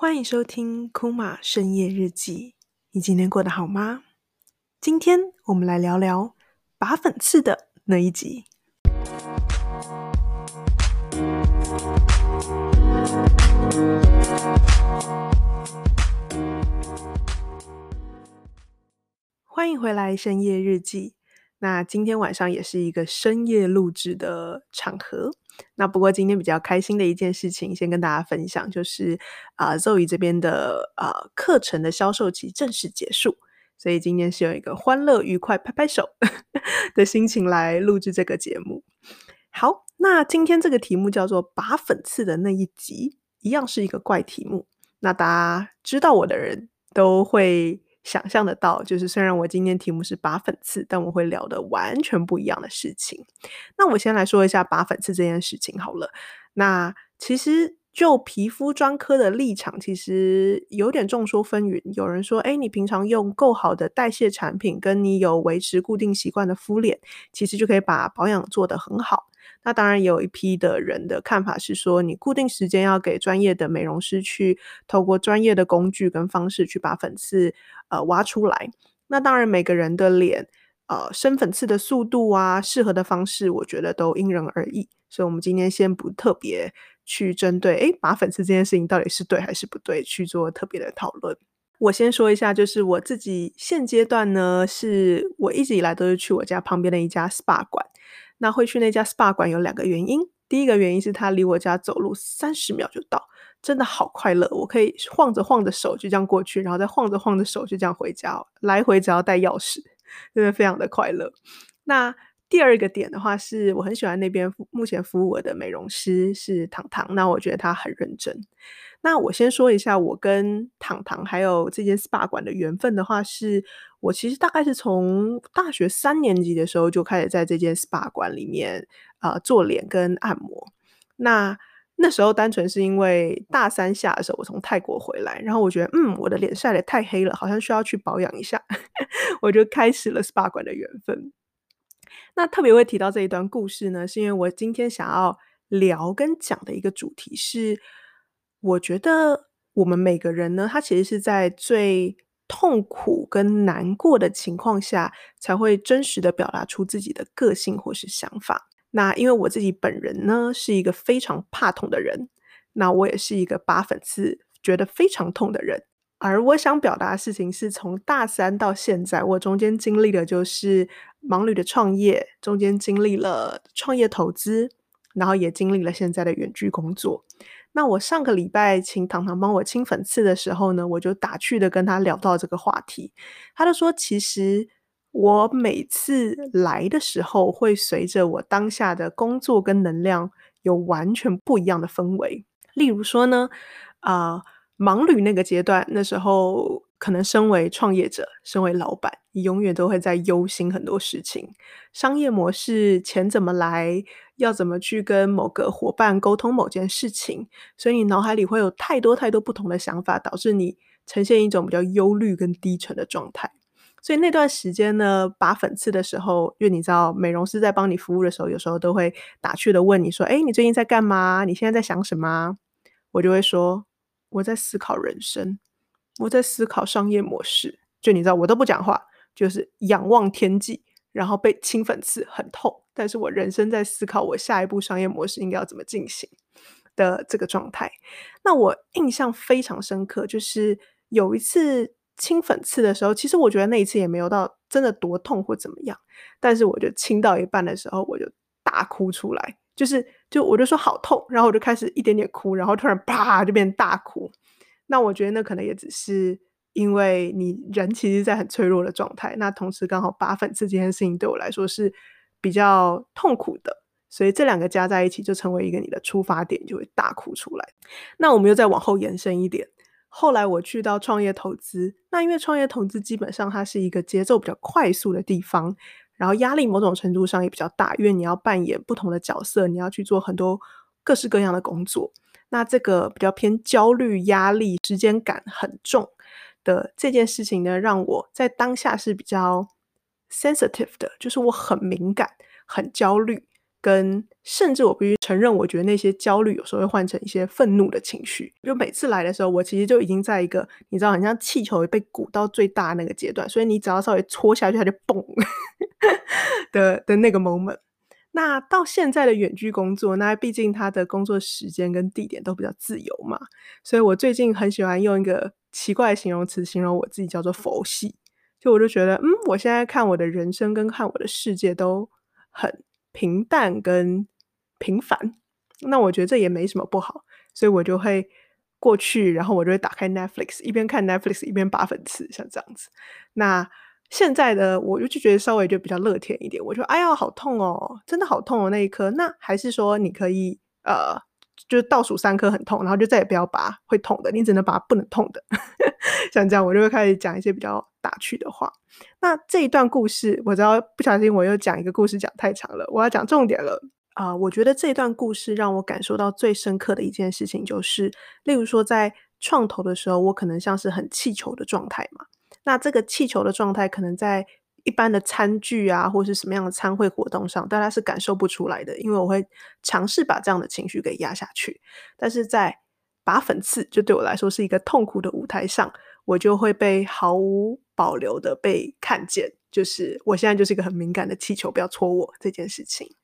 欢迎收听库玛深夜日记。你今天过得好吗？今天我们来聊聊拔粉刺的那一集。欢迎回来深夜日记。那今天晚上也是一个深夜录制的场合。那不过今天比较开心的一件事情，先跟大家分享，就是啊、呃、Zoe 这边的啊、课程的销售期正式结束，所以今天是有一个欢乐愉快拍拍手 的心情来录制这个节目。好，那今天这个题目叫做“拔粉刺的那一集”，一样是一个怪题目。那大家知道我的人都会。想象得到，就是虽然我今天题目是拔粉刺，但我会聊的完全不一样的事情。那我先来说一下拔粉刺这件事情好了。那其实就皮肤专科的立场，其实有点众说纷纭。有人说，哎，你平常用够好的代谢产品，跟你有维持固定习惯的敷脸，其实就可以把保养做得很好。那当然，有一批的人的看法是说，你固定时间要给专业的美容师去透过专业的工具跟方式去把粉刺呃挖出来。那当然，每个人的脸呃生粉刺的速度啊，适合的方式，我觉得都因人而异。所以，我们今天先不特别去针对诶拔粉刺这件事情到底是对还是不对去做特别的讨论。我先说一下，就是我自己现阶段呢，是我一直以来都是去我家旁边的一家 SPA 馆。那会去那家 SPA 馆有两个原因，第一个原因是它离我家走路三十秒就到，真的好快乐，我可以晃着晃着手就这样过去，然后再晃着晃着手就这样回家，来回只要带钥匙，真的非常的快乐。那第二个点的话，是我很喜欢那边目前服务我的美容师是糖糖，那我觉得他很认真。那我先说一下我跟糖糖还有这间 SPA 馆的缘分的话，是我其实大概是从大学三年级的时候就开始在这间 SPA 馆里面啊、做脸跟按摩。那那时候单纯是因为大三下的时候我从泰国回来，然后我觉得嗯我的脸晒得太黑了，好像需要去保养一下，我就开始了 SPA 馆的缘分。那特别会提到这一段故事呢，是因为我今天想要聊跟讲的一个主题是。我觉得我们每个人呢，他其实是在最痛苦跟难过的情况下，才会真实的表达出自己的个性或是想法。那因为我自己本人呢，是一个非常怕痛的人，那我也是一个拔粉刺觉得非常痛的人。而我想表达的事情是从大三到现在，我中间经历的就是盲旅的创业，中间经历了创业投资，然后也经历了现在的远距工作。那我上个礼拜请糖糖帮我清粉刺的时候呢，我就打趣的跟他聊到这个话题，他就说，其实我每次来的时候，会随着我当下的工作跟能量有完全不一样的氛围。例如说呢，啊、盲旅那个阶段，那时候可能身为创业者，身为老板，你永远都会在忧心很多事情，商业模式，钱怎么来。要怎么去跟某个伙伴沟通某件事情，所以你脑海里会有太多太多不同的想法，导致你呈现一种比较忧虑跟低沉的状态。所以那段时间呢，拔粉刺的时候，因为你知道美容师在帮你服务的时候，有时候都会打趣的问你说：“诶，你最近在干嘛？你现在在想什么？”我就会说：“我在思考人生，我在思考商业模式。”就你知道，我都不讲话，就是仰望天际。然后被清粉刺很痛，但是我人生在思考我下一步商业模式应该要怎么进行的这个状态。那我印象非常深刻，就是有一次清粉刺的时候，其实我觉得那一次也没有到真的多痛或怎么样，但是我就清到一半的时候，我就大哭出来，就是就我就说好痛，然后我就开始一点点哭，然后突然啪就变大哭。那我觉得那可能也只是。因为你人其实，在很脆弱的状态，那同时刚好拔粉刺这件事情对我来说是比较痛苦的，所以这两个加在一起就成为一个你的出发点，就会大哭出来。那我们又再往后延伸一点，后来我去到创业投资，那因为创业投资基本上它是一个节奏比较快速的地方，然后压力某种程度上也比较大，因为你要扮演不同的角色，你要去做很多各式各样的工作，那这个比较偏焦虑、压力、时间感很重。的这件事情呢，让我在当下是比较 sensitive 的，就是我很敏感、很焦虑，跟甚至我必须承认，我觉得那些焦虑有时候会换成一些愤怒的情绪。就每次来的时候，我其实就已经在一个你知道，很像气球被鼓到最大那个阶段，所以你只要稍微戳下去，它就嘣 的的那个 moment。那到现在的远距工作，那毕竟他的工作时间跟地点都比较自由嘛，所以我最近很喜欢用一个奇怪的形容词形容我自己，叫做佛系。就我就觉得，嗯，我现在看我的人生跟看我的世界都很平淡跟平凡。那我觉得这也没什么不好，所以我就会过去，然后我就会打开 Netflix，一边看 Netflix 一边拔粉刺，像这样子。那现在的我就觉得稍微就比较乐天一点，我就哎呀好痛哦，真的好痛哦那一颗。那还是说你可以呃，就是倒数三颗很痛，然后就再也不要拔会痛的，你只能拔不能痛的。像这样，我就会开始讲一些比较打趣的话。那这一段故事，我知道不小心我又讲一个故事讲太长了，我要讲重点了啊，我觉得这段故事让我感受到最深刻的一件事情，就是例如说在创投的时候，我可能像是很气球的状态嘛。那这个气球的状态，可能在一般的餐具啊，或是什么样的餐会活动上，大家是感受不出来的，因为我会尝试把这样的情绪给压下去。但是在拔粉刺，就对我来说是一个痛苦的舞台上，我就会被毫无保留的被看见，就是我现在就是一个很敏感的气球，不要戳我这件事情。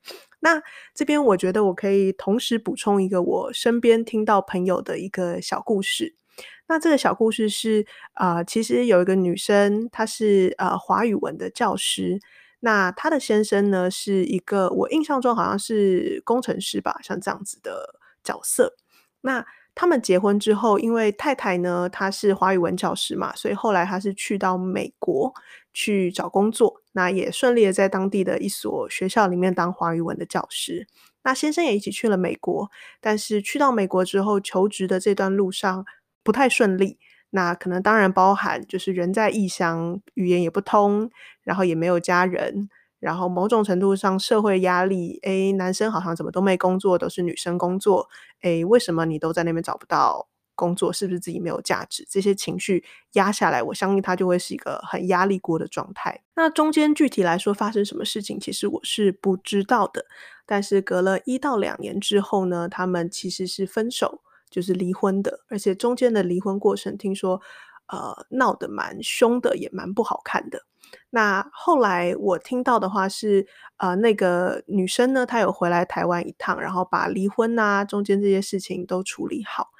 那这边我觉得我可以同时补充一个我身边听到朋友的一个小故事。那这个小故事是，呃，其实有一个女生，她是呃华语文的教师。那她的先生呢，是一个我印象中好像是工程师吧，像这样子的角色。那他们结婚之后，因为太太呢，她是华语文教师嘛，所以后来她是去到美国去找工作，那也顺利的在当地的一所学校里面当华语文的教师。那先生也一起去了美国，但是去到美国之后求职的这段路上，不太顺利，那可能当然包含就是人在异乡，语言也不通，然后也没有家人，然后某种程度上社会压力，诶，男生好像怎么都没工作，都是女生工作，诶，为什么你都在那边找不到工作？是不是自己没有价值？这些情绪压下来，我相信他就会是一个很压力锅的状态。那中间具体来说发生什么事情，其实我是不知道的。但是隔了一到两年之后呢，他们其实是分手。就是离婚的，而且中间的离婚过程听说，呃，闹得蛮凶的，也蛮不好看的。那后来我听到的话是，呃，那个女生呢，她有回来台湾一趟，然后把离婚啊，中间这些事情都处理好。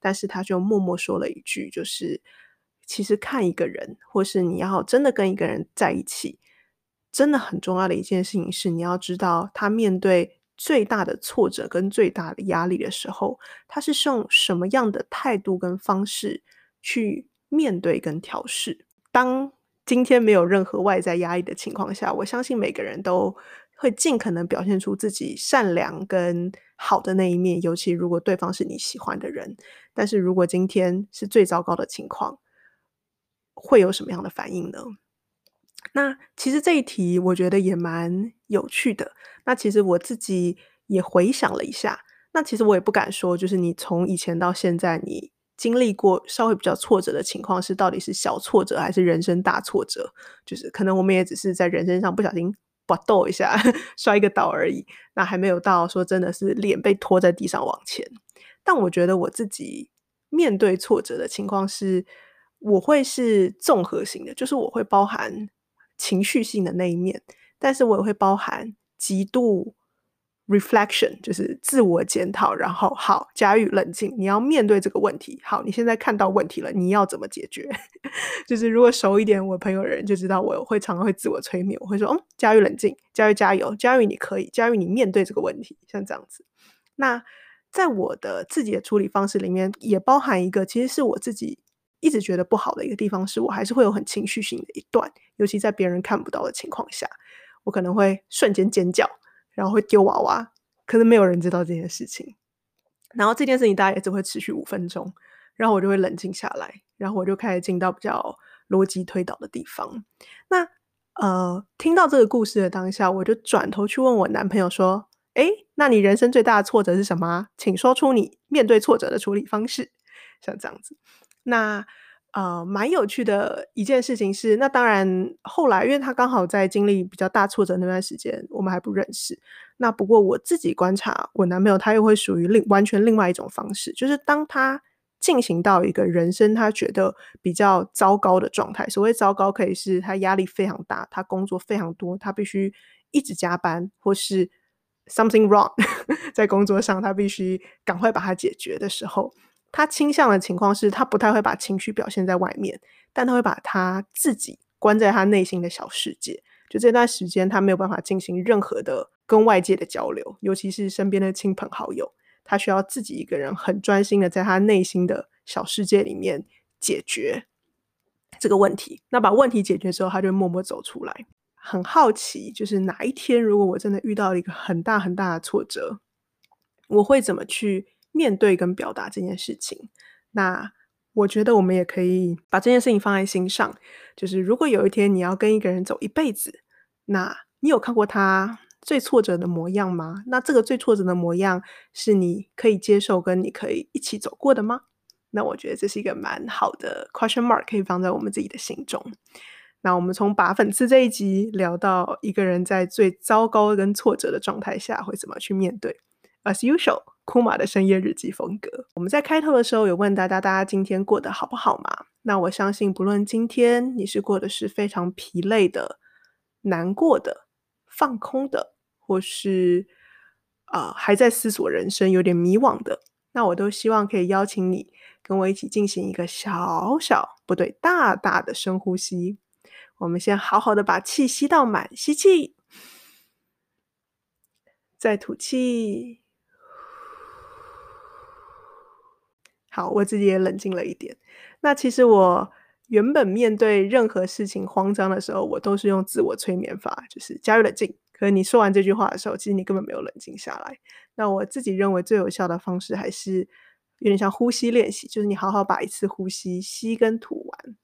但是她就默默说了一句，就是其实看一个人，或是你要真的跟一个人在一起，真的很重要的一件事情是，你要知道他面对。最大的挫折跟最大的压力的时候，他是用什么样的态度跟方式去面对跟调试？当今天没有任何外在压力的情况下，我相信每个人都会尽可能表现出自己善良跟好的那一面，尤其如果对方是你喜欢的人。但是如果今天是最糟糕的情况，会有什么样的反应呢？那其实这一题我觉得也蛮有趣的。那其实我自己也回想了一下，那其实我也不敢说，就是你从以前到现在，你经历过稍微比较挫折的情况是到底是小挫折还是人生大挫折？就是可能我们也只是在人生上不小心搏斗一下，摔一个倒而已，那还没有到说真的是脸被拖在地上往前。但我觉得我自己面对挫折的情况是，我会是综合型的，就是我会包含。情绪性的那一面，但是我也会包含极度 reflection，就是自我检讨。然后，好，嘉玉冷静，你要面对这个问题。好，你现在看到问题了，你要怎么解决？就是如果熟一点我朋友的人就知道，我会常常会自我催眠，我会说：“嗯，嘉玉冷静，嘉玉加油，嘉玉你可以，嘉玉你面对这个问题。”像这样子。那在我的自己的处理方式里面，也包含一个，其实是我自己。一直觉得不好的一个地方是我还是会有很情绪性的一段，尤其在别人看不到的情况下，我可能会瞬间尖叫，然后会丢娃娃，可是没有人知道这件事情。然后这件事情大概也只会持续五分钟，然后我就会冷静下来，然后我就开始进到比较逻辑推导的地方。那呃，听到这个故事的当下，我就转头去问我男朋友说：“诶，那你人生最大的挫折是什么？请说出你面对挫折的处理方式。”像这样子。那呃，蛮有趣的一件事情是，那当然后来，因为他刚好在经历比较大挫折那段时间，我们还不认识。那不过我自己观察，我男朋友他又会属于另完全另外一种方式，就是当他进行到一个人生他觉得比较糟糕的状态，所谓糟糕，可以是他压力非常大，他工作非常多，他必须一直加班，或是 something wrong 在工作上，他必须赶快把它解决的时候。他倾向的情况是，他不太会把情绪表现在外面，但他会把他自己关在他内心的小世界。就这段时间，他没有办法进行任何的跟外界的交流，尤其是身边的亲朋好友。他需要自己一个人很专心的在他内心的小世界里面解决这个问题。那把问题解决之后，他就默默走出来。很好奇，就是哪一天如果我真的遇到了一个很大很大的挫折，我会怎么去面对跟表达这件事情，那我觉得我们也可以把这件事情放在心上。就是如果有一天你要跟一个人走一辈子，那你有看过他最挫折的模样吗？那这个最挫折的模样是你可以接受跟你可以一起走过的吗？那我觉得这是一个蛮好的 question mark，可以放在我们自己的心中。那我们从拔粉刺这一集聊到一个人在最糟糕跟挫折的状态下会怎么去面对。As usual。库玛的深夜日记风格。我们在开头的时候有问大家，大家今天过得好不好吗？那我相信，不论今天你是过的是非常疲累的、难过的、放空的，或是啊、呃、还在思索人生、有点迷惘的，那我都希望可以邀请你跟我一起进行一个小小不对大大的深呼吸。我们先好好的把气吸到满，吸气，再吐气。好，我自己也冷静了一点。那其实我原本面对任何事情慌张的时候，我都是用自我催眠法，就是加入冷静。可是你说完这句话的时候，其实你根本没有冷静下来。那我自己认为最有效的方式，还是有点像呼吸练习，就是你好好把一次呼吸吸跟吐完。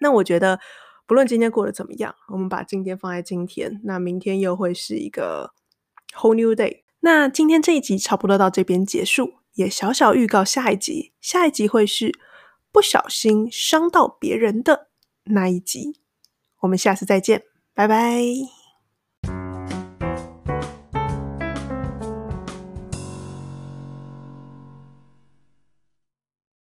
那我觉得，不论今天过得怎么样，我们把今天放在今天，那明天又会是一个 whole new day。那今天这一集差不多到这边结束。也小小预告下一集，下一集会是不小心伤到别人的那一集。我们下次再见，拜拜。